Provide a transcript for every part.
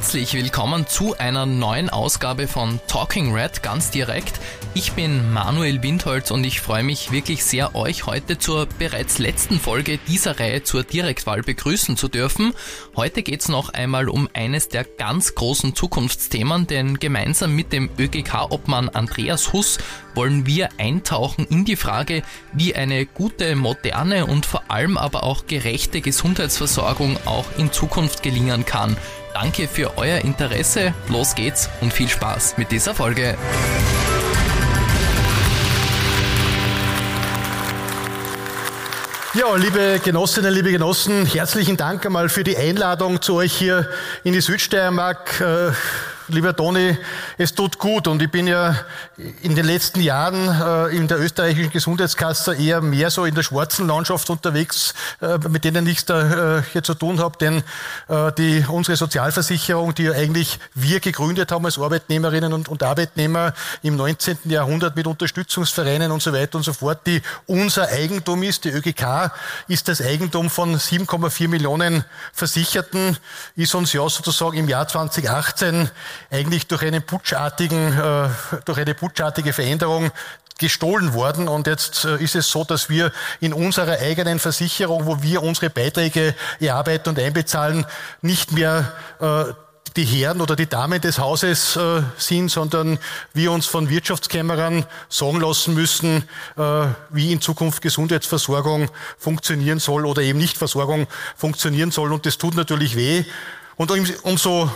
herzlich willkommen zu einer neuen Ausgabe von Talking Red ganz direkt. Ich bin Manuel Windholz und ich freue mich wirklich sehr, euch heute zur bereits letzten Folge dieser Reihe zur Direktwahl begrüßen zu dürfen. Heute geht es noch einmal um eines der ganz großen Zukunftsthemen, denn gemeinsam mit dem ÖGK-Obmann Andreas Huss wollen wir eintauchen in die Frage, wie eine gute, moderne und vor allem aber auch gerechte Gesundheitsversorgung auch in Zukunft gelingen kann. Danke für euer Interesse, los geht's und viel Spaß mit dieser Folge. Ja, liebe Genossinnen, liebe Genossen, herzlichen Dank einmal für die Einladung zu euch hier in die Südsteiermark. Lieber Toni, es tut gut und ich bin ja in den letzten Jahren äh, in der österreichischen Gesundheitskasse eher mehr so in der schwarzen Landschaft unterwegs, äh, mit denen ich da äh, hier zu tun habe, denn die, unsere Sozialversicherung, die ja eigentlich wir gegründet haben als Arbeitnehmerinnen und, und Arbeitnehmer im 19. Jahrhundert mit Unterstützungsvereinen und so weiter und so fort, die unser Eigentum ist, die ÖGK ist das Eigentum von 7,4 Millionen Versicherten, ist uns ja sozusagen im Jahr 2018 eigentlich durch, einen putschartigen, äh, durch eine putschartige Veränderung gestohlen worden. Und jetzt äh, ist es so, dass wir in unserer eigenen Versicherung, wo wir unsere Beiträge erarbeiten und einbezahlen, nicht mehr äh, die Herren oder die Damen des Hauses äh, sind, sondern wir uns von Wirtschaftskämmerern sagen lassen müssen, äh, wie in Zukunft Gesundheitsversorgung funktionieren soll oder eben nicht Versorgung funktionieren soll. Und das tut natürlich weh. Und umso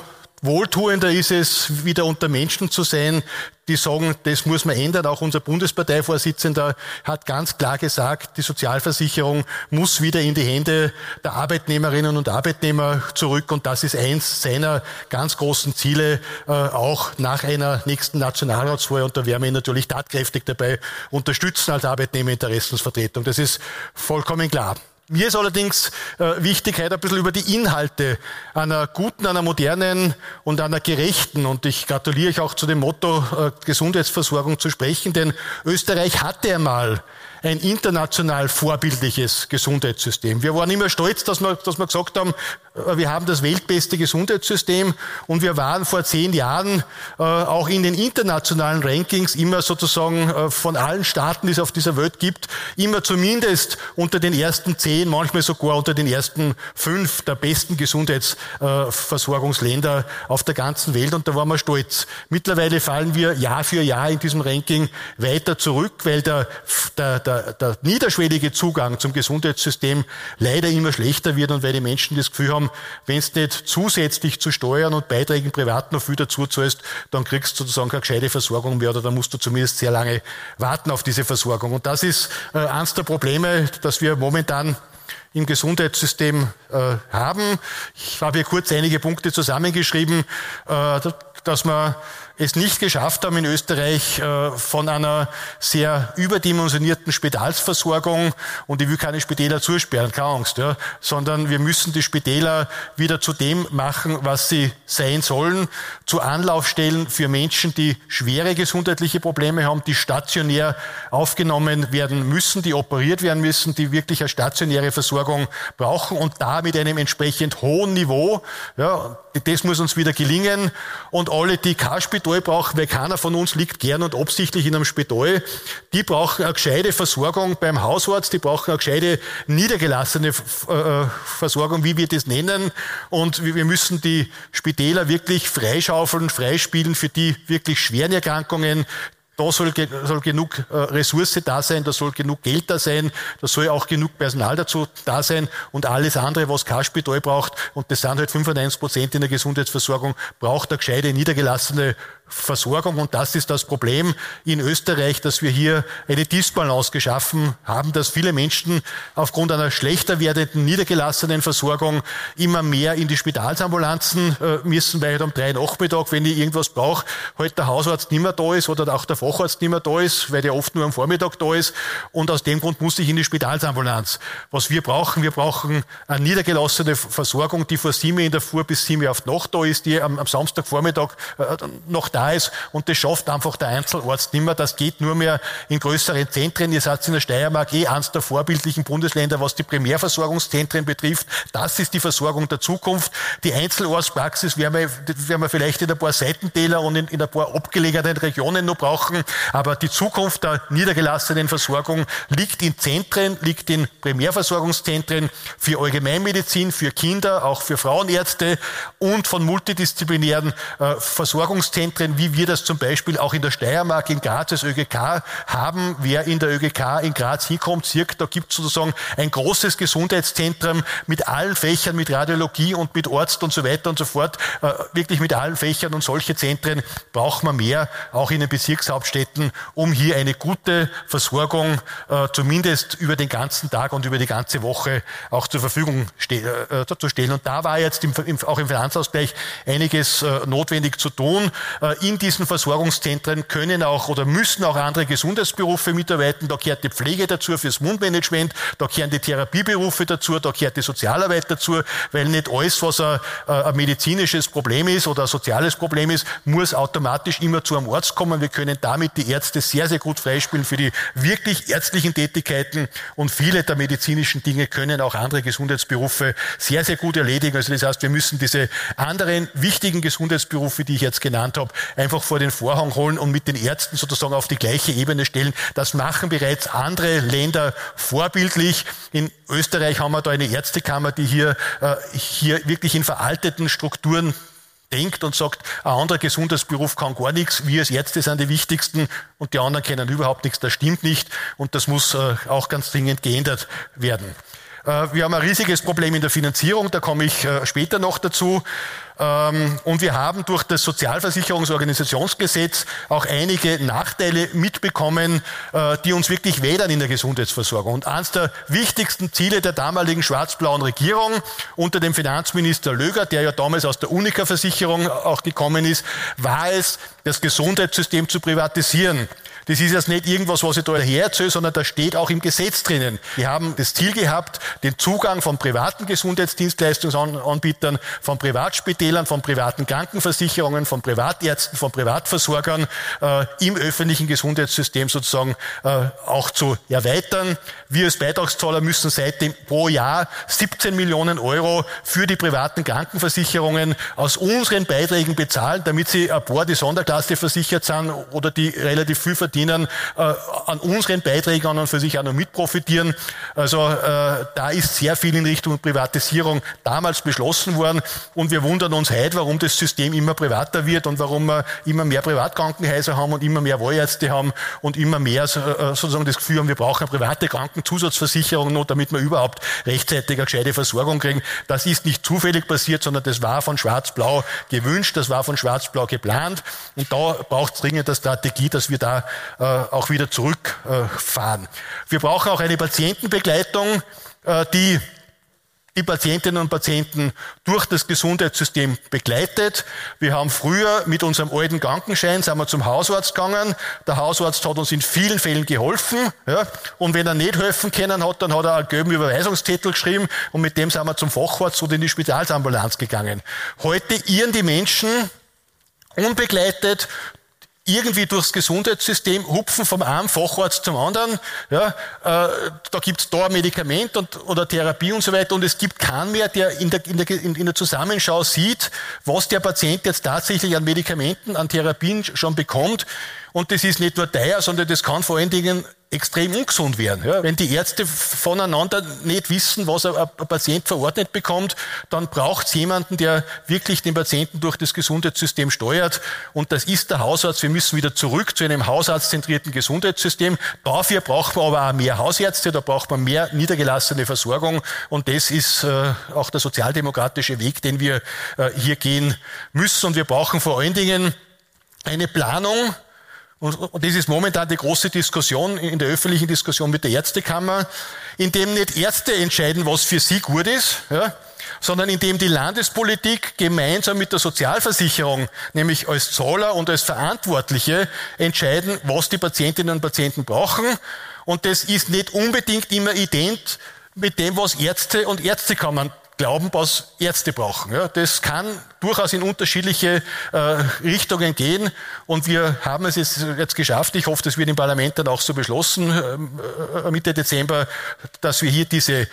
Wohltuender ist es, wieder unter Menschen zu sein, die sagen, das muss man ändern. Auch unser Bundesparteivorsitzender hat ganz klar gesagt, die Sozialversicherung muss wieder in die Hände der Arbeitnehmerinnen und Arbeitnehmer zurück. Und das ist eins seiner ganz großen Ziele, äh, auch nach einer nächsten Nationalratswahl. Und da werden wir ihn natürlich tatkräftig dabei unterstützen als Arbeitnehmerinteressensvertretung. Das ist vollkommen klar. Mir ist allerdings äh, wichtig, heute ein bisschen über die Inhalte einer guten, einer modernen und einer gerechten, und ich gratuliere euch auch zu dem Motto äh, Gesundheitsversorgung zu sprechen, denn Österreich hatte einmal ein international vorbildliches Gesundheitssystem. Wir waren immer stolz, dass wir, dass wir gesagt haben, wir haben das weltbeste Gesundheitssystem und wir waren vor zehn Jahren äh, auch in den internationalen Rankings immer sozusagen äh, von allen Staaten, die es auf dieser Welt gibt, immer zumindest unter den ersten zehn, manchmal sogar unter den ersten fünf der besten Gesundheitsversorgungsländer auf der ganzen Welt und da waren wir stolz. Mittlerweile fallen wir Jahr für Jahr in diesem Ranking weiter zurück, weil der, der, der, der niederschwellige Zugang zum Gesundheitssystem leider immer schlechter wird und weil die Menschen das Gefühl haben, wenn es nicht zusätzlich zu Steuern und Beiträgen privat noch viel dazu zahlst, dann kriegst du sozusagen keine gescheite Versorgung mehr oder dann musst du zumindest sehr lange warten auf diese Versorgung. Und das ist äh, eines der Probleme, dass wir momentan im Gesundheitssystem äh, haben. Ich habe hier kurz einige Punkte zusammengeschrieben, äh, dass man es nicht geschafft haben in Österreich äh, von einer sehr überdimensionierten Spitalsversorgung und ich will keine Spitäler zusperren, keine Angst, ja, sondern wir müssen die Spitäler wieder zu dem machen, was sie sein sollen, zu Anlaufstellen für Menschen, die schwere gesundheitliche Probleme haben, die stationär aufgenommen werden müssen, die operiert werden müssen, die wirklich eine stationäre Versorgung brauchen und da mit einem entsprechend hohen Niveau, ja, das muss uns wieder gelingen. Und alle, die kein Spital brauchen, weil keiner von uns liegt gern und absichtlich in einem Spital, die brauchen eine gescheite Versorgung beim Hausarzt, die brauchen eine gescheite niedergelassene äh, Versorgung, wie wir das nennen. Und wir müssen die Spitäler wirklich freischaufeln, freispielen für die wirklich schweren Erkrankungen, da soll, soll genug äh, Ressource da sein, da soll genug Geld da sein, da soll auch genug Personal dazu da sein und alles andere, was kein Spital braucht, und das sind halt 95 Prozent in der Gesundheitsversorgung, braucht eine gescheite, niedergelassene Versorgung. Und das ist das Problem in Österreich, dass wir hier eine Disbalance geschaffen haben, dass viele Menschen aufgrund einer schlechter werdenden, niedergelassenen Versorgung immer mehr in die Spitalsambulanzen äh, müssen, weil halt um drei Nachmittag, wenn ich irgendwas brauche, halt der Hausarzt nicht mehr da ist oder auch der Facharzt nicht mehr da ist, weil der oft nur am Vormittag da ist. Und aus dem Grund muss ich in die Spitalsambulanz. Was wir brauchen, wir brauchen eine niedergelassene Versorgung, die von sieben in der Früh bis sieben auf die Nacht da ist, die am, am Samstagvormittag äh, noch da ist und das schafft einfach der Einzelarzt nicht mehr. Das geht nur mehr in größeren Zentren. Ihr seid in der Steiermark eh eines der vorbildlichen Bundesländer, was die Primärversorgungszentren betrifft. Das ist die Versorgung der Zukunft. Die Einzelarztpraxis werden wir, werden wir vielleicht in ein paar Seitentäler und in, in ein paar abgelegenen Regionen noch brauchen. Aber die Zukunft der niedergelassenen Versorgung liegt in Zentren, liegt in Primärversorgungszentren für Allgemeinmedizin, für Kinder, auch für Frauenärzte und von multidisziplinären äh, Versorgungszentren, wie wir das zum Beispiel auch in der Steiermark, in Graz als ÖGK haben. Wer in der ÖGK in Graz hinkommt, sieht, da gibt es sozusagen ein großes Gesundheitszentrum mit allen Fächern, mit Radiologie und mit Arzt und so weiter und so fort, äh, wirklich mit allen Fächern und solche Zentren braucht man mehr, auch in den Bezirkshauptstädten, um hier eine gute Versorgung äh, zumindest über den ganzen Tag und über die ganze Woche auch zur Verfügung äh, zu stellen. Und da war jetzt auch im Finanzausgleich einiges notwendig zu tun. Äh, in diesen Versorgungszentren können auch oder müssen auch andere Gesundheitsberufe mitarbeiten. Da gehört die Pflege dazu fürs Mundmanagement, da gehören die Therapieberufe dazu, da gehört die Sozialarbeit dazu, weil nicht alles, was ein, äh, ein medizinisches Problem ist oder ein soziales Problem ist, muss automatisch immer zu einem Arzt kommen. Wir können damit die Ärzte sehr, sehr gut freispielen für die wirklich ärztlichen Tätigkeiten und viele der medizinischen Dinge können auch andere Gesundheitsberufe sehr, sehr gut erledigen. Also das heißt, wir müssen diese anderen wichtigen Gesundheitsberufe, die ich jetzt genannt habe, einfach vor den Vorhang holen und mit den Ärzten sozusagen auf die gleiche Ebene stellen. Das machen bereits andere Länder vorbildlich. In Österreich haben wir da eine Ärztekammer, die hier, äh, hier wirklich in veralteten Strukturen denkt und sagt, ein anderer Gesundheitsberuf kann gar nichts, wir als Ärzte sind die wichtigsten und die anderen kennen überhaupt nichts, das stimmt nicht und das muss äh, auch ganz dringend geändert werden. Äh, wir haben ein riesiges Problem in der Finanzierung, da komme ich äh, später noch dazu. Ähm, und wir haben durch das Sozialversicherungsorganisationsgesetz auch einige Nachteile mitbekommen, äh, die uns wirklich wädern in der Gesundheitsversorgung. Und eines der wichtigsten Ziele der damaligen schwarz-blauen Regierung unter dem Finanzminister Löger, der ja damals aus der Unica-Versicherung auch gekommen ist, war es, das Gesundheitssystem zu privatisieren. Das ist jetzt nicht irgendwas, was ich da hererzähle, sondern da steht auch im Gesetz drinnen. Wir haben das Ziel gehabt, den Zugang von privaten Gesundheitsdienstleistungsanbietern, von Privatspitälern, von privaten Krankenversicherungen, von Privatärzten, von Privatversorgern äh, im öffentlichen Gesundheitssystem sozusagen äh, auch zu erweitern. Wir als Beitragszahler müssen seitdem pro Jahr 17 Millionen Euro für die privaten Krankenversicherungen aus unseren Beiträgen bezahlen, damit sie ein paar die Sonderklasse versichert sind oder die relativ viel verdienen verdienen, äh, an unseren Beiträgen an und für sich auch noch mit profitieren. Also äh, da ist sehr viel in Richtung Privatisierung damals beschlossen worden und wir wundern uns heute, warum das System immer privater wird und warum wir immer mehr Privatkrankenhäuser haben und immer mehr Wahlärzte haben und immer mehr äh, sozusagen das Gefühl haben, wir brauchen eine private Krankenzusatzversicherung noch, damit wir überhaupt rechtzeitig eine gescheite Versorgung kriegen. Das ist nicht zufällig passiert, sondern das war von Schwarz-Blau gewünscht, das war von Schwarz-Blau geplant und da braucht es dringend eine Strategie, dass wir da äh, auch wieder zurückfahren. Wir brauchen auch eine Patientenbegleitung, äh, die die Patientinnen und Patienten durch das Gesundheitssystem begleitet. Wir haben früher mit unserem alten Krankenschein sind wir zum Hausarzt gegangen. Der Hausarzt hat uns in vielen Fällen geholfen. Ja, und wenn er nicht helfen können hat, dann hat er einen gelben Überweisungszettel geschrieben und mit dem sind wir zum Facharzt oder in die Spitalsambulanz gegangen. Heute irren die Menschen unbegleitet irgendwie durchs Gesundheitssystem hupfen vom einen Facharzt zum anderen. Ja, äh, da gibt's da Medikament und, oder Therapie und so weiter und es gibt keinen mehr, der in der, in, der, in der Zusammenschau sieht, was der Patient jetzt tatsächlich an Medikamenten, an Therapien schon bekommt. Und das ist nicht nur teuer, sondern das kann vor allen Dingen extrem ungesund werden. Ja, wenn die Ärzte voneinander nicht wissen, was ein, Patient verordnet bekommt, dann braucht es jemanden, der wirklich den Patienten durch das Gesundheitssystem steuert. Und das ist der Hausarzt. Wir müssen wieder zurück zu einem hausarztzentrierten Gesundheitssystem. Dafür braucht man aber auch mehr Hausärzte, da braucht man mehr niedergelassene Versorgung. Und das ist äh, auch der sozialdemokratische Weg, den wir äh, hier gehen müssen. Und wir brauchen vor allen Dingen eine Planung, und, und das ist momentan die große Diskussion in der öffentlichen Diskussion mit der Ärztekammer, in dem nicht Ärzte entscheiden, was für sie gut ist, ja, sondern indem die Landespolitik gemeinsam mit der Sozialversicherung, nämlich als Zahler und als Verantwortliche, entscheiden, was die Patientinnen und Patienten brauchen. Und das ist nicht unbedingt immer ident mit dem, was Ärzte und Ärztekammern glauben, was Ärzte brauchen. Ja, das kann durchaus in unterschiedliche äh, Richtungen gehen und wir haben es jetzt, jetzt geschafft, ich hoffe, das wird im Parlament dann auch so beschlossen, äh, Mitte Dezember, dass wir hier diese äh,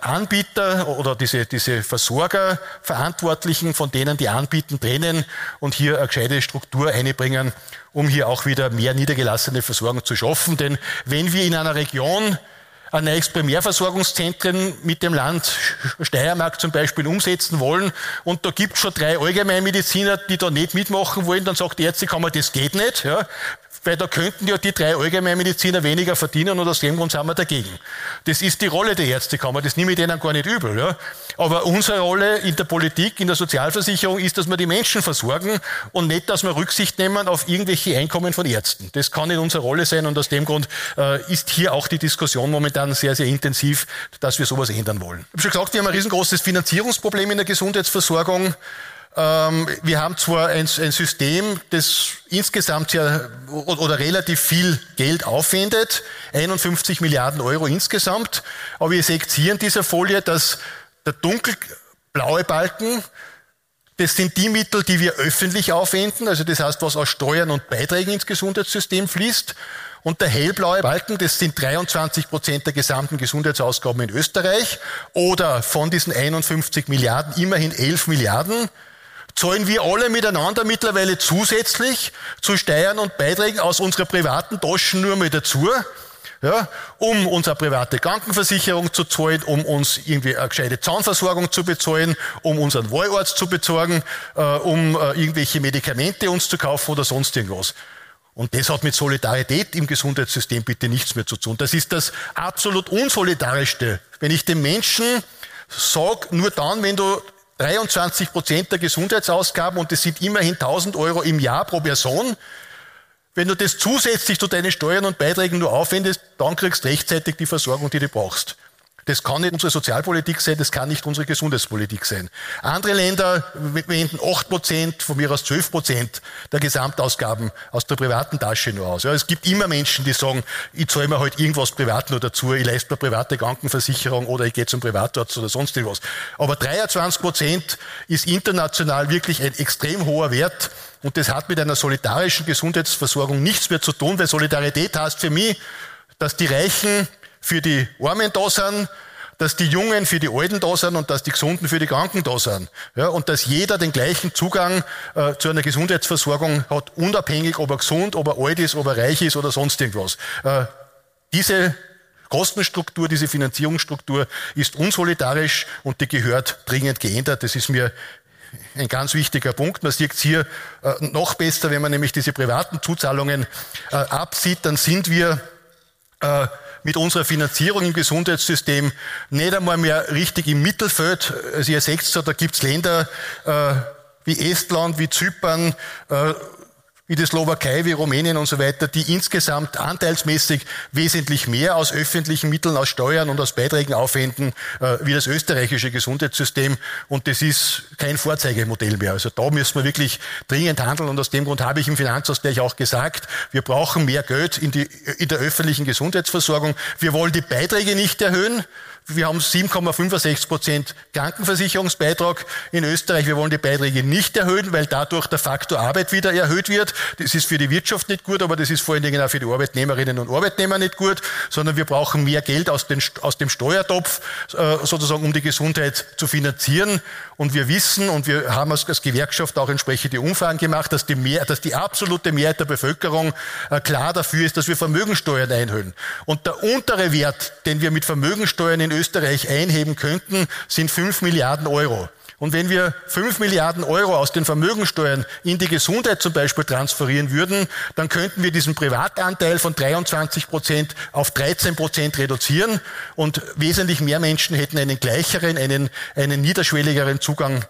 Anbieter oder diese, diese Versorgerverantwortlichen von denen, die anbieten, trennen und hier eine gescheite Struktur einbringen, um hier auch wieder mehr niedergelassene Versorgung zu schaffen. Denn wenn wir in einer Region ein neues Primärversorgungszentren mit dem Land Steiermark zum Beispiel umsetzen wollen und da gibt es schon drei Allgemeinmediziner, die da nicht mitmachen wollen, dann sagt die Ärztekammer, das geht nicht. Ja weil da könnten ja die drei Allgemeinmediziner weniger verdienen und aus dem Grund sind wir dagegen. Das ist die Rolle der Ärztekammer, das nehme ich denen gar nicht übel. Ja. Aber unsere Rolle in der Politik, in der Sozialversicherung ist, dass wir die Menschen versorgen und nicht, dass wir Rücksicht nehmen auf irgendwelche Einkommen von Ärzten. Das kann nicht unsere Rolle sein und aus dem Grund äh, ist hier auch die Diskussion momentan sehr, sehr intensiv, dass wir sowas ändern wollen. Ich habe schon gesagt, wir haben ein riesengroßes Finanzierungsproblem in der Gesundheitsversorgung. Ähm, wir haben zwar ein, ein, System, das insgesamt ja oder relativ viel Geld aufwendet, 51 Milliarden Euro insgesamt, aber ihr seht hier in dieser Folie, dass der dunkelblaue Balken, das sind die Mittel, die wir öffentlich aufwenden, also das heißt, was aus Steuern und Beiträgen ins Gesundheitssystem fließt. Und der hellblaue Balken, das sind 23 Prozent der gesamten Gesundheitsausgaben in Österreich oder von diesen 51 Milliarden immerhin 11 Milliarden zahlen wir alle miteinander mittlerweile zusätzlich zu Steuern und Beiträgen aus unserer privaten Taschen nur mal dazu, ja, um unsere private Krankenversicherung zu zahlen, um uns irgendwie eine gescheite Zahnversorgung zu bezahlen, um unseren Wahlarzt zu bezahlen, äh, um äh, irgendwelche Medikamente uns zu kaufen oder sonst irgendwas. Und das hat mit Solidarität im Gesundheitssystem bitte nichts mehr zu tun. Das ist das absolut unsolidarischste. Wenn ich dem Menschen sage, nur dann, wenn du 23 Prozent der Gesundheitsausgaben und das sind immerhin 1000 Euro im Jahr pro Person. Wenn du das zusätzlich zu deinen Steuern und Beiträgen nur aufwendest, dann kriegst du rechtzeitig die Versorgung, die du brauchst. Das kann nicht unsere Sozialpolitik sein, das kann nicht unsere Gesundheitspolitik sein. Andere Länder wenden 8 Prozent, von mir aus 12 Prozent der Gesamtausgaben aus der privaten Tasche nur aus. Ja, es gibt immer Menschen, die sagen, ich zahle mir halt irgendwas privat nur dazu, ich leiste mir private Krankenversicherung oder ich gehe zum Privatarzt oder sonst irgendwas. Aber 23 Prozent ist international wirklich ein extrem hoher Wert. Und das hat mit einer solidarischen Gesundheitsversorgung nichts mehr zu tun, weil Solidarität heißt für mich, dass die Reichen für die Armen da sind, dass die Jungen für die Alten da sind und dass die Gesunden für die Kranken da sind. Ja, und dass jeder den gleichen Zugang äh, zu einer Gesundheitsversorgung hat, unabhängig, ob er gesund, ob er alt ist, ob er reich ist oder sonst irgendwas. Äh, diese Kostenstruktur, diese Finanzierungsstruktur ist unsolidarisch und die gehört dringend geändert. Das ist mir ein ganz wichtiger Punkt. Man sieht es hier äh, noch besser, wenn man nämlich diese privaten Zuzahlungen äh, absieht, dann sind wir äh, mit unserer Finanzierung im Gesundheitssystem nicht einmal mehr richtig im Mittelfeld. Also ihr seht da gibt's Länder äh, wie Estland, wie Zypern, äh, wie die Slowakei, wie Rumänien und so weiter, die insgesamt anteilsmäßig wesentlich mehr aus öffentlichen Mitteln, aus Steuern und aus Beiträgen aufwenden, äh, wie das österreichische Gesundheitssystem. Und das ist kein Vorzeigemodell mehr. Also da müssen wir wirklich dringend handeln. Und aus dem Grund habe ich im Finanzausgleich auch gesagt, wir brauchen mehr Geld in, die, in der öffentlichen Gesundheitsversorgung. Wir wollen die Beiträge nicht erhöhen. Wir haben 7,65 Prozent Krankenversicherungsbeitrag in Österreich. Wir wollen die Beiträge nicht erhöhen, weil dadurch der Faktor Arbeit wieder erhöht wird. Das ist für die Wirtschaft nicht gut, aber das ist vor allen Dingen auch für die Arbeitnehmerinnen und Arbeitnehmer nicht gut, sondern wir brauchen mehr Geld aus, den, aus dem Steuertopf, äh, sozusagen, um die Gesundheit zu finanzieren. Und wir wissen, und wir haben als, Gewerkschaft auch entsprechende Umfragen gemacht, dass die, mehr, dass die absolute Mehrheit der Bevölkerung äh, klar dafür ist, dass wir Vermögensteuern einhöhen. Und der untere Wert, den wir mit Vermögensteuern in Österreich einheben könnten, sind 5 Milliarden Euro. Und wenn wir 5 Milliarden Euro aus den Vermögensteuern in die Gesundheit zum Beispiel transferieren würden, dann könnten wir diesen Privatanteil von 23 Prozent auf 13 Prozent reduzieren. Und wesentlich mehr Menschen hätten einen gleicheren, einen, einen niederschwelligeren Zugang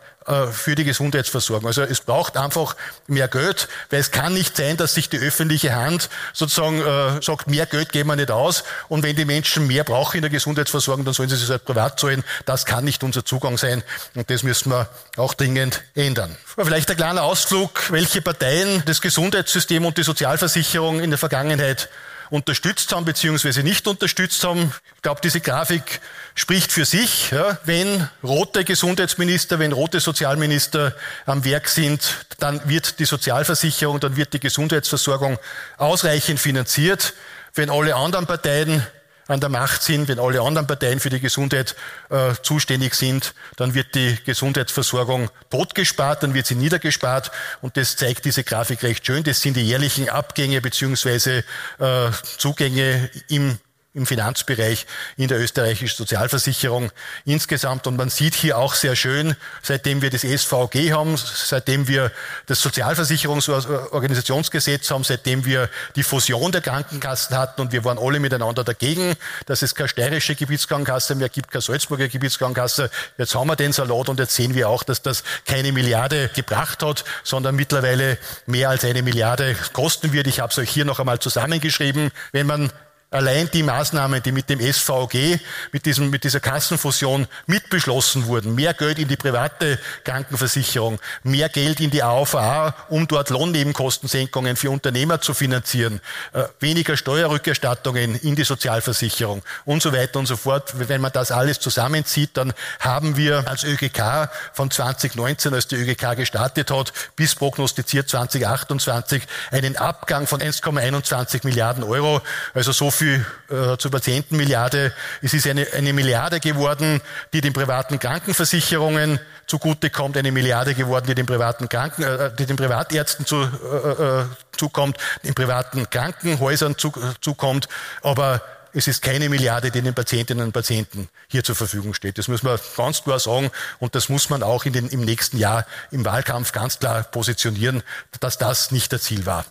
für die Gesundheitsversorgung. Also es braucht einfach mehr Geld, weil es kann nicht sein, dass sich die öffentliche Hand sozusagen äh, sagt, mehr Geld geben wir nicht aus und wenn die Menschen mehr brauchen in der Gesundheitsversorgung, dann sollen sie es halt privat zahlen. Das kann nicht unser Zugang sein und das müssen wir auch dringend ändern. Vielleicht ein kleiner Ausflug, welche Parteien das Gesundheitssystem und die Sozialversicherung in der Vergangenheit unterstützt haben bzw. nicht unterstützt haben. Ich glaube, diese Grafik spricht für sich. Ja. Wenn rote Gesundheitsminister, wenn rote Sozialminister am Werk sind, dann wird die Sozialversicherung, dann wird die Gesundheitsversorgung ausreichend finanziert. Wenn alle anderen Parteien an der Macht sind, wenn alle anderen Parteien für die Gesundheit äh, zuständig sind, dann wird die Gesundheitsversorgung totgespart, dann wird sie niedergespart und das zeigt diese Grafik recht schön. Das sind die jährlichen Abgänge beziehungsweise äh, Zugänge im im Finanzbereich in der österreichischen Sozialversicherung insgesamt. Und man sieht hier auch sehr schön, seitdem wir das SVG haben, seitdem wir das Sozialversicherungsorganisationsgesetz haben, seitdem wir die Fusion der Krankenkassen hatten und wir waren alle miteinander dagegen, dass es keine steirische Gebietskrankenkasse mehr gibt, keine Salzburger Gebietskrankenkasse. Jetzt haben wir den Salat und jetzt sehen wir auch, dass das keine Milliarde gebracht hat, sondern mittlerweile mehr als eine Milliarde kosten wird. Ich habe es euch hier noch einmal zusammengeschrieben. Wenn man Allein die Maßnahmen, die mit dem SVG, mit, diesem, mit dieser Kassenfusion mitbeschlossen wurden, mehr Geld in die private Krankenversicherung, mehr Geld in die AVA, um dort Lohnnebenkostensenkungen für Unternehmer zu finanzieren, äh, weniger Steuerrückerstattungen in die Sozialversicherung und so weiter und so fort. Wenn man das alles zusammenzieht, dann haben wir als ÖGK von 2019, als die ÖGK gestartet hat, bis prognostiziert 2028 einen Abgang von 1,21 Milliarden Euro. Also so viel äh, zur Patientenmilliarde. Es ist eine, eine Milliarde geworden, die den privaten Krankenversicherungen zugutekommt, eine Milliarde geworden, die den privaten Kranken, äh, die den Privatärzten zu, äh, äh zukommt, den privaten Krankenhäusern zu, zukommt. Aber es ist keine Milliarde, die den Patientinnen und Patienten hier zur Verfügung steht. Das muss man ganz klar sagen und das muss man auch in den, im nächsten Jahr im Wahlkampf ganz klar positionieren, dass das nicht das Ziel war.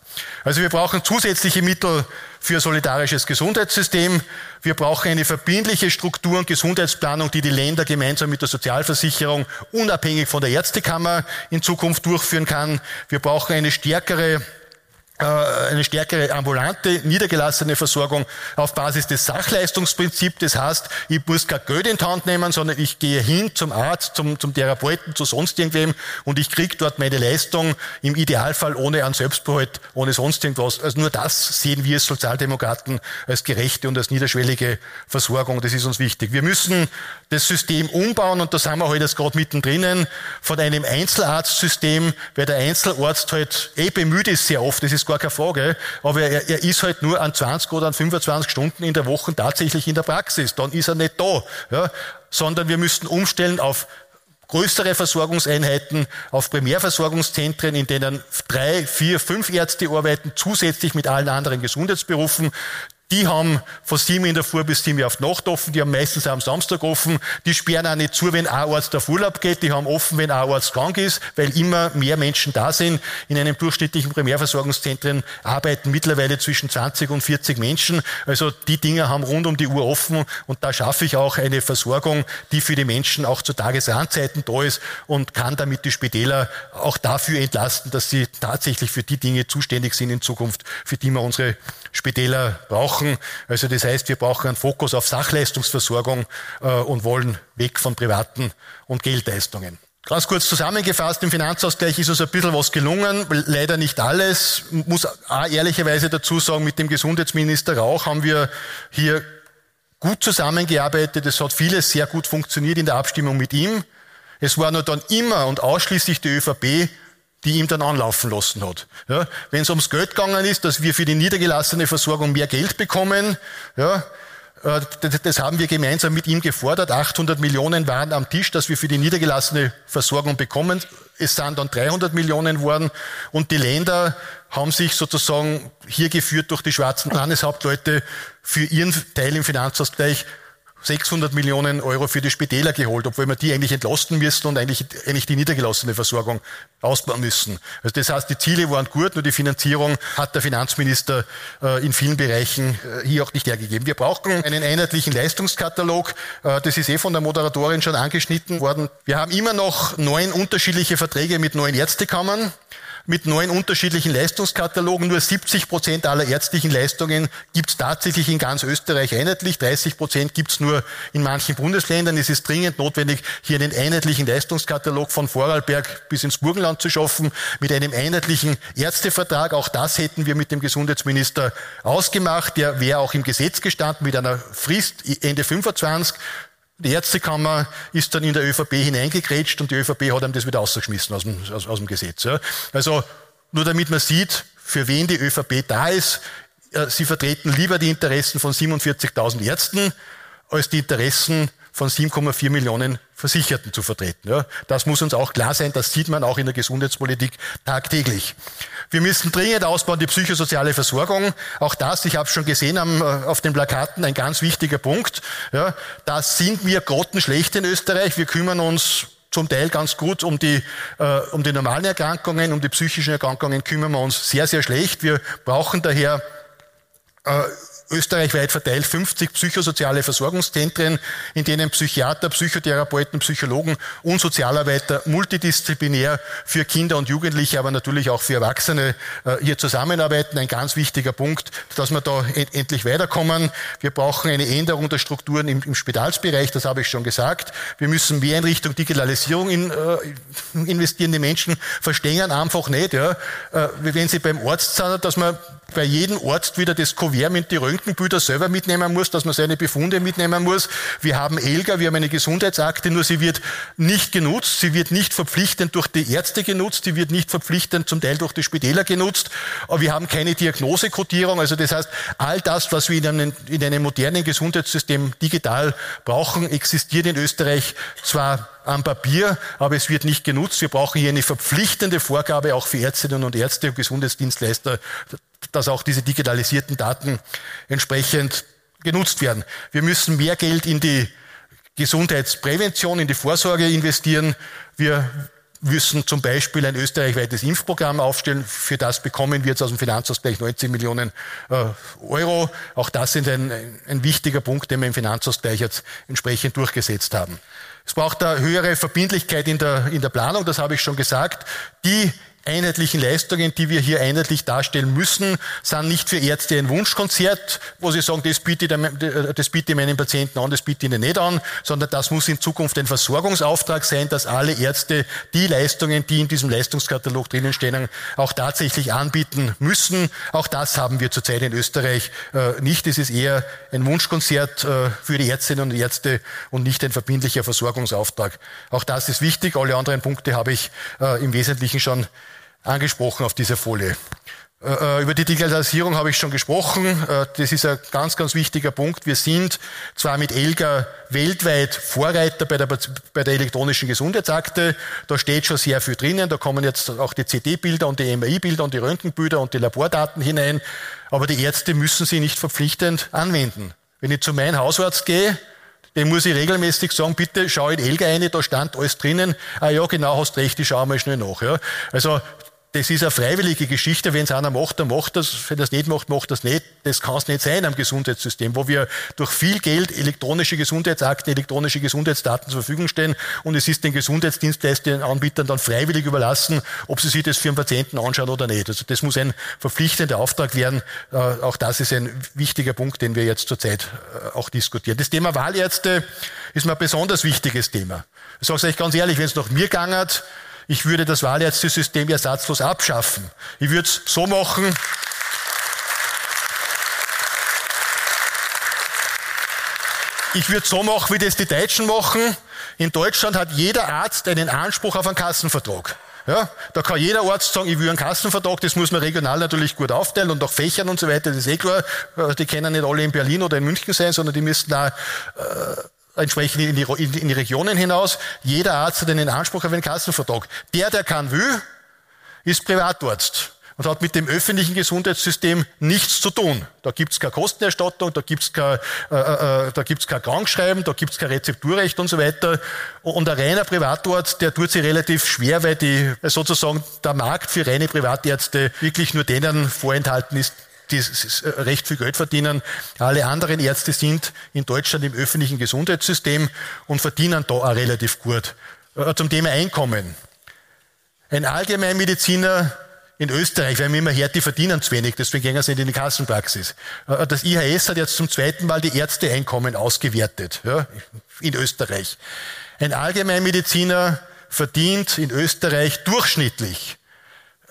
Also wir brauchen zusätzliche Mittel für solidarisches Gesundheitssystem. Wir brauchen eine verbindliche Struktur- und Gesundheitsplanung, die die Länder gemeinsam mit der Sozialversicherung unabhängig von der Ärztekammer in Zukunft durchführen kann. Wir brauchen eine stärkere eine stärkere ambulante, niedergelassene Versorgung auf Basis des Sachleistungsprinzips. Das heißt, ich muss kein Geld in die Hand nehmen, sondern ich gehe hin zum Arzt, zum, zum Therapeuten, zu sonst irgendwem und ich kriege dort meine Leistung, im Idealfall ohne einen Selbstbehalt, ohne sonst irgendwas. Also nur das sehen wir als Sozialdemokraten als gerechte und als niederschwellige Versorgung. Das ist uns wichtig. Wir müssen das System umbauen und da sind wir heute halt gerade mittendrin von einem Einzelarztsystem, weil der Einzelarzt halt eh bemüht ist sehr oft. Das ist gar keine Frage. Aber er, er ist halt nur an 20 oder an 25 Stunden in der Woche tatsächlich in der Praxis. Dann ist er nicht da. Ja? Sondern wir müssten umstellen auf größere Versorgungseinheiten, auf Primärversorgungszentren, in denen drei, vier, fünf Ärzte arbeiten, zusätzlich mit allen anderen Gesundheitsberufen. Die haben von sieben in der Früh bis sieben Uhr auf die Nacht offen, die haben meistens am Samstag offen, die sperren auch nicht zu, wenn ein Arzt auf Urlaub geht, die haben offen, wenn ein Arzt krank ist, weil immer mehr Menschen da sind. In einem durchschnittlichen Primärversorgungszentren arbeiten mittlerweile zwischen 20 und 40 Menschen. Also die Dinge haben rund um die Uhr offen und da schaffe ich auch eine Versorgung, die für die Menschen auch zu Tagesrandzeiten da ist und kann damit die Spitäler auch dafür entlasten, dass sie tatsächlich für die Dinge zuständig sind in Zukunft, für die wir unsere Spitäler brauchen. Also das heißt, wir brauchen einen Fokus auf Sachleistungsversorgung äh, und wollen weg von privaten und Geldleistungen. Ganz kurz zusammengefasst, im Finanzausgleich ist uns ein bisschen was gelungen, leider nicht alles. Muss auch ehrlicherweise dazu sagen, mit dem Gesundheitsminister Rauch haben wir hier gut zusammengearbeitet. Es hat vieles sehr gut funktioniert in der Abstimmung mit ihm. Es war nur dann immer und ausschließlich die ÖVP, die ihm dann anlaufen lassen hat. Ja, Wenn es ums Geld gegangen ist, dass wir für die niedergelassene Versorgung mehr Geld bekommen, ja, äh, das haben wir gemeinsam mit ihm gefordert. 800 Millionen waren am Tisch, dass wir für die niedergelassene Versorgung bekommen. Es sind dann 300 Millionen geworden und die Länder haben sich sozusagen hier geführt durch die schwarzen Landeshauptleute für ihren Teil im Finanzausgleich 600 Millionen Euro für die Spitäler geholt, obwohl wir die eigentlich entlasten müssten und eigentlich, eigentlich die niedergelassene Versorgung ausbauen müssen. Also das heißt, die Ziele waren gut, nur die Finanzierung hat der Finanzminister äh, in vielen Bereichen äh, hier auch nicht hergegeben. Wir brauchen einen einheitlichen Leistungskatalog. Äh, das ist eh von der Moderatorin schon angeschnitten worden. Wir haben immer noch neun unterschiedliche Verträge mit neun Ärztekammern mit neun unterschiedlichen Leistungskatalogen. Nur 70 Prozent aller ärztlichen Leistungen gibt es tatsächlich in ganz Österreich einheitlich. 30 Prozent gibt es nur in manchen Bundesländern. Es ist dringend notwendig, hier einen einheitlichen Leistungskatalog von Vorarlberg bis ins Burgenland zu schaffen, mit einem einheitlichen Ärztevertrag. Auch das hätten wir mit dem Gesundheitsminister ausgemacht. Der wäre auch im Gesetz gestanden mit einer Frist Ende 25. Die Ärztekammer ist dann in der ÖVP hineingekrätscht und die ÖVP hat ihm das wieder ausgeschmissen aus dem, aus, aus dem Gesetz. Ja. Also nur damit man sieht, für wen die ÖVP da ist. Äh, sie vertreten lieber die Interessen von 47.000 Ärzten als die Interessen von 7,4 Millionen Versicherten zu vertreten. Ja, das muss uns auch klar sein. Das sieht man auch in der Gesundheitspolitik tagtäglich. Wir müssen dringend ausbauen die psychosoziale Versorgung. Auch das, ich habe schon gesehen am, äh, auf den Plakaten, ein ganz wichtiger Punkt. Ja, da sind wir grottenschlecht in Österreich. Wir kümmern uns zum Teil ganz gut um die, äh, um die normalen Erkrankungen, um die psychischen Erkrankungen kümmern wir uns sehr, sehr schlecht. Wir brauchen daher äh, österreichweit verteilt 50 psychosoziale Versorgungszentren, in denen Psychiater, Psychotherapeuten, Psychologen und Sozialarbeiter multidisziplinär für Kinder und Jugendliche, aber natürlich auch für Erwachsene äh, hier zusammenarbeiten. Ein ganz wichtiger Punkt, dass wir da endlich weiterkommen. Wir brauchen eine Änderung der Strukturen im, im Spitalsbereich, das habe ich schon gesagt. Wir müssen mehr in Richtung Digitalisierung in, äh, investieren. Die Menschen verstehen einfach nicht, ja, äh, wenn sie beim Arzt sind, dass man bei jedem Arzt wieder das Kuvert mit den Röntgenbilder selber mitnehmen muss, dass man seine Befunde mitnehmen muss. Wir haben ELGA, wir haben eine Gesundheitsakte, nur sie wird nicht genutzt, sie wird nicht verpflichtend durch die Ärzte genutzt, sie wird nicht verpflichtend zum Teil durch die Spitäler genutzt, aber wir haben keine Diagnosekodierung. Also das heißt, all das, was wir in einem, in einem modernen Gesundheitssystem digital brauchen, existiert in Österreich zwar am Papier, aber es wird nicht genutzt. Wir brauchen hier eine verpflichtende Vorgabe auch für Ärztinnen und Ärzte und Gesundheitsdienstleister, dass auch diese digitalisierten Daten entsprechend genutzt werden. Wir müssen mehr Geld in die Gesundheitsprävention, in die Vorsorge investieren. Wir müssen zum Beispiel ein österreichweites Impfprogramm aufstellen. Für das bekommen wir jetzt aus dem Finanzausgleich 19 Millionen äh, Euro. Auch das ist ein, ein wichtiger Punkt, den wir im Finanzausgleich jetzt entsprechend durchgesetzt haben. Es braucht eine höhere Verbindlichkeit in der, in der Planung, das habe ich schon gesagt. Die einheitlichen Leistungen, die wir hier einheitlich darstellen müssen, sind nicht für Ärzte ein Wunschkonzert, wo sie sagen, das biete, ich, das biete ich meinen Patienten an, das biete ich ihnen nicht an, sondern das muss in Zukunft ein Versorgungsauftrag sein, dass alle Ärzte die Leistungen, die in diesem Leistungskatalog drinnen stehen, auch tatsächlich anbieten müssen. Auch das haben wir zurzeit in Österreich äh, nicht. Es ist eher ein Wunschkonzert äh, für die Ärztinnen und Ärzte und nicht ein verbindlicher Versorgungsauftrag. Auch das ist wichtig. Alle anderen Punkte habe ich äh, im Wesentlichen schon angesprochen auf dieser Folie. Äh, äh, über die Digitalisierung habe ich schon gesprochen. Äh, das ist ein ganz, ganz wichtiger Punkt. Wir sind zwar mit ELGA weltweit Vorreiter bei der, bei der elektronischen Gesundheitsakte. Da steht schon sehr viel drinnen. Da kommen jetzt auch die CD-Bilder und die MRI-Bilder und die Röntgenbilder und die Labordaten hinein. Aber die Ärzte müssen sie nicht verpflichtend anwenden. Wenn ich zu meinem Hausarzt gehe, dem muss ich regelmäßig sagen, bitte schau in Elga rein, da stand alles drinnen. Ah ja, genau, hast recht, ich schaue mal schnell nach. Ja. Also das ist eine freiwillige Geschichte. Wenn es einer macht, dann macht das. Wenn das nicht macht, macht das nicht. Das kann es nicht sein am Gesundheitssystem, wo wir durch viel Geld elektronische Gesundheitsakten, elektronische Gesundheitsdaten zur Verfügung stellen und es ist den Gesundheitsdienstleistern, Anbietern dann freiwillig überlassen, ob sie sich das für einen Patienten anschauen oder nicht. Also das muss ein verpflichtender Auftrag werden. Äh, auch das ist ein wichtiger Punkt, den wir jetzt zurzeit äh, auch diskutieren. Das Thema Wahlärzte ist mir ein besonders wichtiges Thema. Ich sage es euch ganz ehrlich, wenn es nach mir gegangen hat, ich würde das Wahlärztesystem ersatzlos abschaffen. Ich würde es so machen, Ich würde so machen, wie das die Deutschen machen. In Deutschland hat jeder Arzt einen Anspruch auf einen Kassenvertrag. Ja, da kann jeder Arzt sagen, ich will einen Kassenvertrag, das muss man regional natürlich gut aufteilen und auch Fächern und so weiter, das ist eh klar. Äh, die können nicht alle in Berlin oder in München sein, sondern die müssen da äh, entsprechend in die, in die Regionen hinaus. Jeder Arzt hat einen Anspruch auf einen Kassenvertrag. Der, der kann will, ist Privatarzt und hat mit dem öffentlichen Gesundheitssystem nichts zu tun. Da gibt's keine Kostenerstattung, da gibt's kein, äh, äh, äh, da gibt's kein Krankschreiben, da gibt's kein Rezepturrecht und so weiter. Und ein reiner Privatarzt, der tut sich relativ schwer, weil die sozusagen der Markt für reine Privatärzte wirklich nur denen vorenthalten ist, die äh, recht viel Geld verdienen. Alle anderen Ärzte sind in Deutschland im öffentlichen Gesundheitssystem und verdienen da auch relativ gut. Äh, zum Thema Einkommen. Ein Allgemeinmediziner in Österreich, weil mir immer hört, die verdienen zu wenig, deswegen gehen sie nicht in die Kassenpraxis. Äh, das IHS hat jetzt zum zweiten Mal die Ärzteeinkommen ausgewertet, ja, in Österreich. Ein Allgemeinmediziner verdient in Österreich durchschnittlich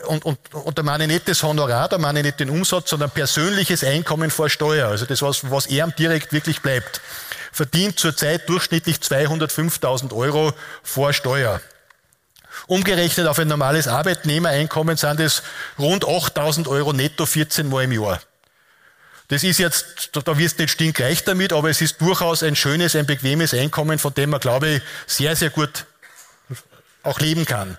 und, und, und da meine ich nicht das Honorar, da meine ich nicht den Umsatz, sondern persönliches Einkommen vor Steuer, also das, was, was er direkt wirklich bleibt, verdient zurzeit durchschnittlich 205.000 Euro vor Steuer. Umgerechnet auf ein normales Arbeitnehmereinkommen sind es rund 8.000 Euro netto 14 Mal im Jahr. Das ist jetzt, da wirst du nicht stinkreich damit, aber es ist durchaus ein schönes, ein bequemes Einkommen, von dem man, glaube ich, sehr, sehr gut auch leben kann.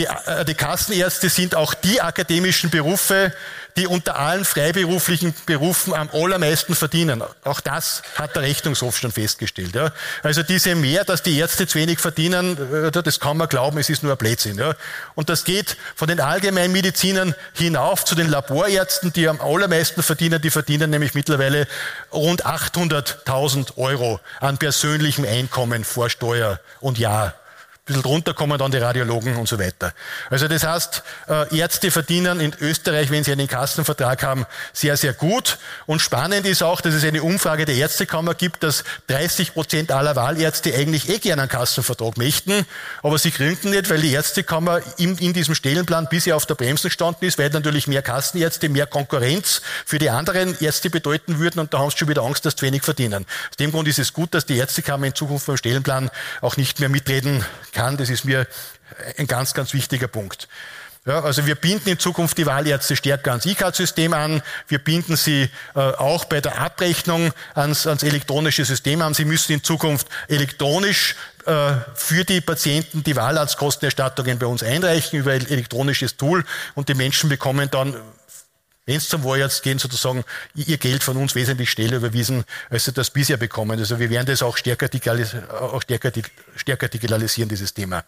Die, äh, die Kassenärzte sind auch die akademischen Berufe, die unter allen freiberuflichen Berufen am allermeisten verdienen. Auch das hat der Rechnungshof schon festgestellt. Ja. Also diese mehr, dass die Ärzte zu wenig verdienen, äh, das kann man glauben, es ist nur ein Blödsinn. Ja. Und das geht von den Allgemeinmedizinern hinauf zu den Laborärzten, die am allermeisten verdienen. Die verdienen nämlich mittlerweile rund 800.000 Euro an persönlichem Einkommen vor Steuer und Jahr bisschen drunter kommen dann die Radiologen und so weiter. Also das heißt, äh, Ärzte verdienen in Österreich, wenn sie einen Kassenvertrag haben, sehr, sehr gut. Und spannend ist auch, dass es eine Umfrage der Ärztekammer gibt, dass 30 Prozent aller Wahlärzte eigentlich eh gerne einen Kassenvertrag möchten, aber sie gründen nicht, weil die Ärztekammer in, in diesem Stellenplan bisher auf der Bremse gestanden ist, weil natürlich mehr Kassenärzte, mehr Konkurrenz für die anderen Ärzte bedeuten würden und da haben sie schon wieder Angst, dass sie wenig verdienen. Aus dem Grund ist es gut, dass die Ärztekammer in Zukunft beim Stellenplan auch nicht mehr mitreden kann. Das ist mir ein ganz, ganz wichtiger Punkt. Ja, also wir binden in Zukunft die Wahlärzte stärker ans E-Card-System an. Wir binden sie äh, auch bei der Abrechnung ans, ans, elektronische System an. Sie müssen in Zukunft elektronisch äh, für die Patienten die Wahlarztkostenerstattungen bei uns einreichen über ein elektronisches Tool und die Menschen bekommen dann wenn es zum Wahlarzt gehen, sozusagen ihr Geld von uns wesentlich schneller überwiesen, als sie das bisher bekommen. Also wir werden das auch stärker, auch stärker, stärker digitalisieren, dieses Thema.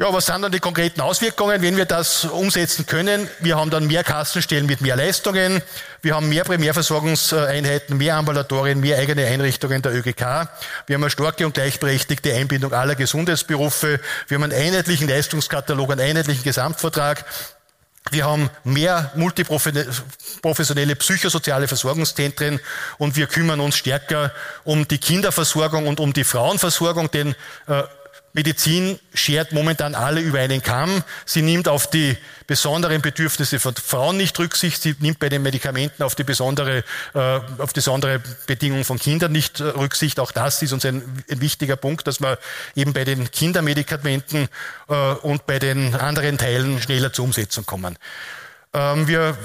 Ja, was sind dann die konkreten Auswirkungen, wenn wir das umsetzen können? Wir haben dann mehr Kassenstellen mit mehr Leistungen. Wir haben mehr Primärversorgungseinheiten, mehr Ambulatorien, mehr eigene Einrichtungen der ÖGK. Wir haben eine starke und gleichberechtigte Einbindung aller Gesundheitsberufe. Wir haben einen einheitlichen Leistungskatalog, einen einheitlichen Gesamtvertrag. Wir haben mehr multiprofessionelle psychosoziale Versorgungszentren und wir kümmern uns stärker um die Kinderversorgung und um die Frauenversorgung, denn äh, Medizin schert momentan alle über einen Kamm. Sie nimmt auf die besonderen Bedürfnisse von Frauen nicht Rücksicht. Sie nimmt bei den Medikamenten auf die besondere, äh, auf die besondere Bedingungen von Kindern nicht äh, Rücksicht. Auch das ist uns ein, ein, wichtiger Punkt, dass wir eben bei den Kindermedikamenten äh, und bei den anderen Teilen schneller zur Umsetzung kommen. Ähm, wir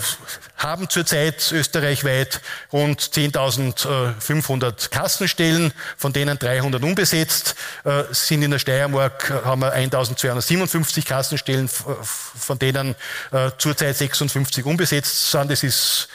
haben zurzeit österreichweit rund 10.500 Kassenstellen, von denen 300 unbesetzt äh, sind. In der Steiermark haben wir 1.257 Kassenstellen, von denen äh, zurzeit 56 unbesetzt sind. Das ist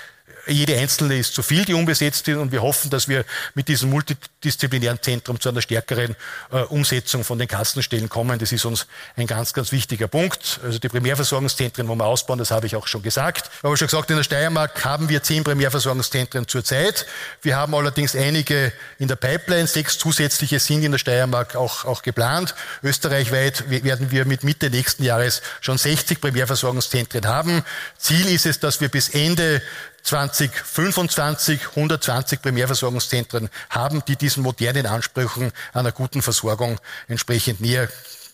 jede einzelne ist zu viel, die unbesetzt ist. Und wir hoffen, dass wir mit diesem multidisziplinären Zentrum zu einer stärkeren äh, Umsetzung von den Kassenstellen kommen. Das ist uns ein ganz, ganz wichtiger Punkt. Also die Primärversorgungszentren, wo wir ausbauen, das habe ich auch schon gesagt. Ich habe schon gesagt, in der Steiermark haben wir zehn Primärversorgungszentren zurzeit. Wir haben allerdings einige in der Pipeline. Sechs zusätzliche sind in der Steiermark auch, auch geplant. Österreichweit werden wir mit Mitte nächsten Jahres schon 60 Primärversorgungszentren haben. Ziel ist es, dass wir bis Ende 2025 120 Primärversorgungszentren haben, die diesen modernen Ansprüchen einer guten Versorgung entsprechend näher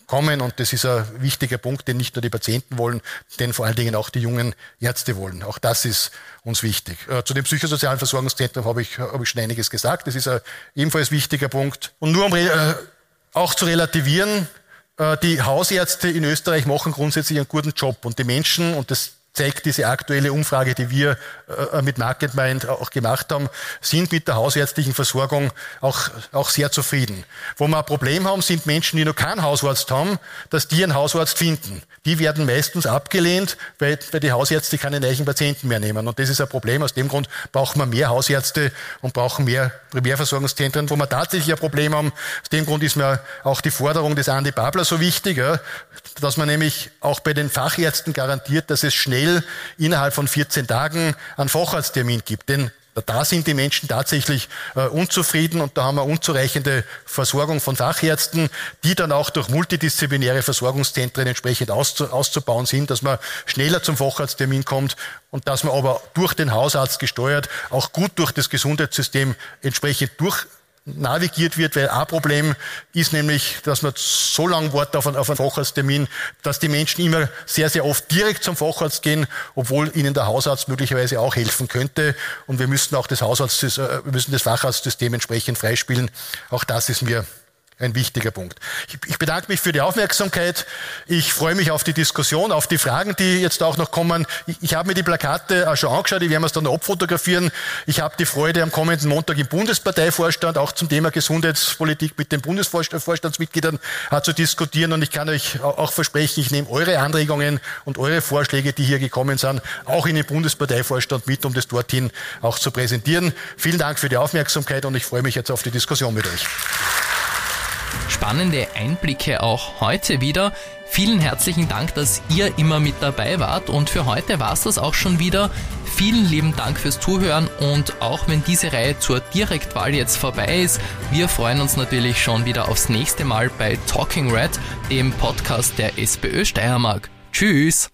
kommen. Und das ist ein wichtiger Punkt, den nicht nur die Patienten wollen, den vor allen Dingen auch die jungen Ärzte wollen. Auch das ist uns wichtig. Äh, zu den psychosozialen Versorgungszentren habe ich, habe ich schon einiges gesagt. Das ist ein ebenfalls wichtiger Punkt. Und nur um äh, auch zu relativieren, äh, die Hausärzte in Österreich machen grundsätzlich einen guten Job und die Menschen, und das zeigt diese aktuelle Umfrage, die wir äh, mit MarketMind auch gemacht haben, sind mit der hausärztlichen Versorgung auch, auch sehr zufrieden. Wo wir ein Problem haben, sind Menschen, die noch keinen Hausarzt haben, dass die einen Hausarzt finden. Die werden meistens abgelehnt, weil, weil die Hausärzte keine neuen Patienten mehr nehmen. Und das ist ein Problem. Aus dem Grund brauchen wir mehr Hausärzte und brauchen mehr Primärversorgungszentren, wo wir tatsächlich ein Problem haben. Aus dem Grund ist mir auch die Forderung des Andi Babler so wichtig, dass man nämlich auch bei den Fachärzten garantiert, dass es schnell innerhalb von 14 Tagen einen Facharzttermin gibt. Denn Da sind die Menschen tatsächlich äh, unzufrieden und da haben wir unzureichende Versorgung von Fachärzten, die dann auch durch multidisziplinäre Versorgungszentren entsprechend auszubauen sind, dass man schneller zum Facharzttermin kommt und dass man aber durch den Hausarzt gesteuert auch gut durch das Gesundheitssystem entsprechend durch navigiert wird, weil ein Problem ist nämlich, dass man so lange wartet auf einen, auf einen Facharzttermin, dass die Menschen immer sehr, sehr oft direkt zum Facharzt gehen, obwohl ihnen der Hausarzt möglicherweise auch helfen könnte. Und wir müssen auch das Hausarzt, äh, wir müssen das Facharztsystem entsprechend freispielen. Auch das ist mir ein wichtiger Punkt. Ich bedanke mich für die Aufmerksamkeit. Ich freue mich auf die Diskussion, auf die Fragen, die jetzt auch noch kommen. Ich, habe mir die Plakate auch schon angeschaut, die werden es dann abfotografieren. Ich habe die Freude, am kommenden Montag im Bundesparteivorstand auch zum Thema Gesundheitspolitik mit den Bundesvorstandsmitgliedern zu diskutieren. Und ich kann euch auch versprechen, ich nehme eure Anregungen und eure Vorschläge, die hier gekommen sind, auch in den Bundesparteivorstand mit, um das dorthin auch zu präsentieren. Vielen Dank für die Aufmerksamkeit und ich freue mich jetzt auf die Diskussion mit euch. Spannende Einblicke auch heute wieder. Vielen herzlichen Dank, dass ihr immer mit dabei wart und für heute war es das auch schon wieder. Vielen lieben Dank fürs Zuhören und auch wenn diese Reihe zur Direktwahl jetzt vorbei ist, wir freuen uns natürlich schon wieder aufs nächste Mal bei Talking Red, dem Podcast der SPÖ Steiermark. Tschüss!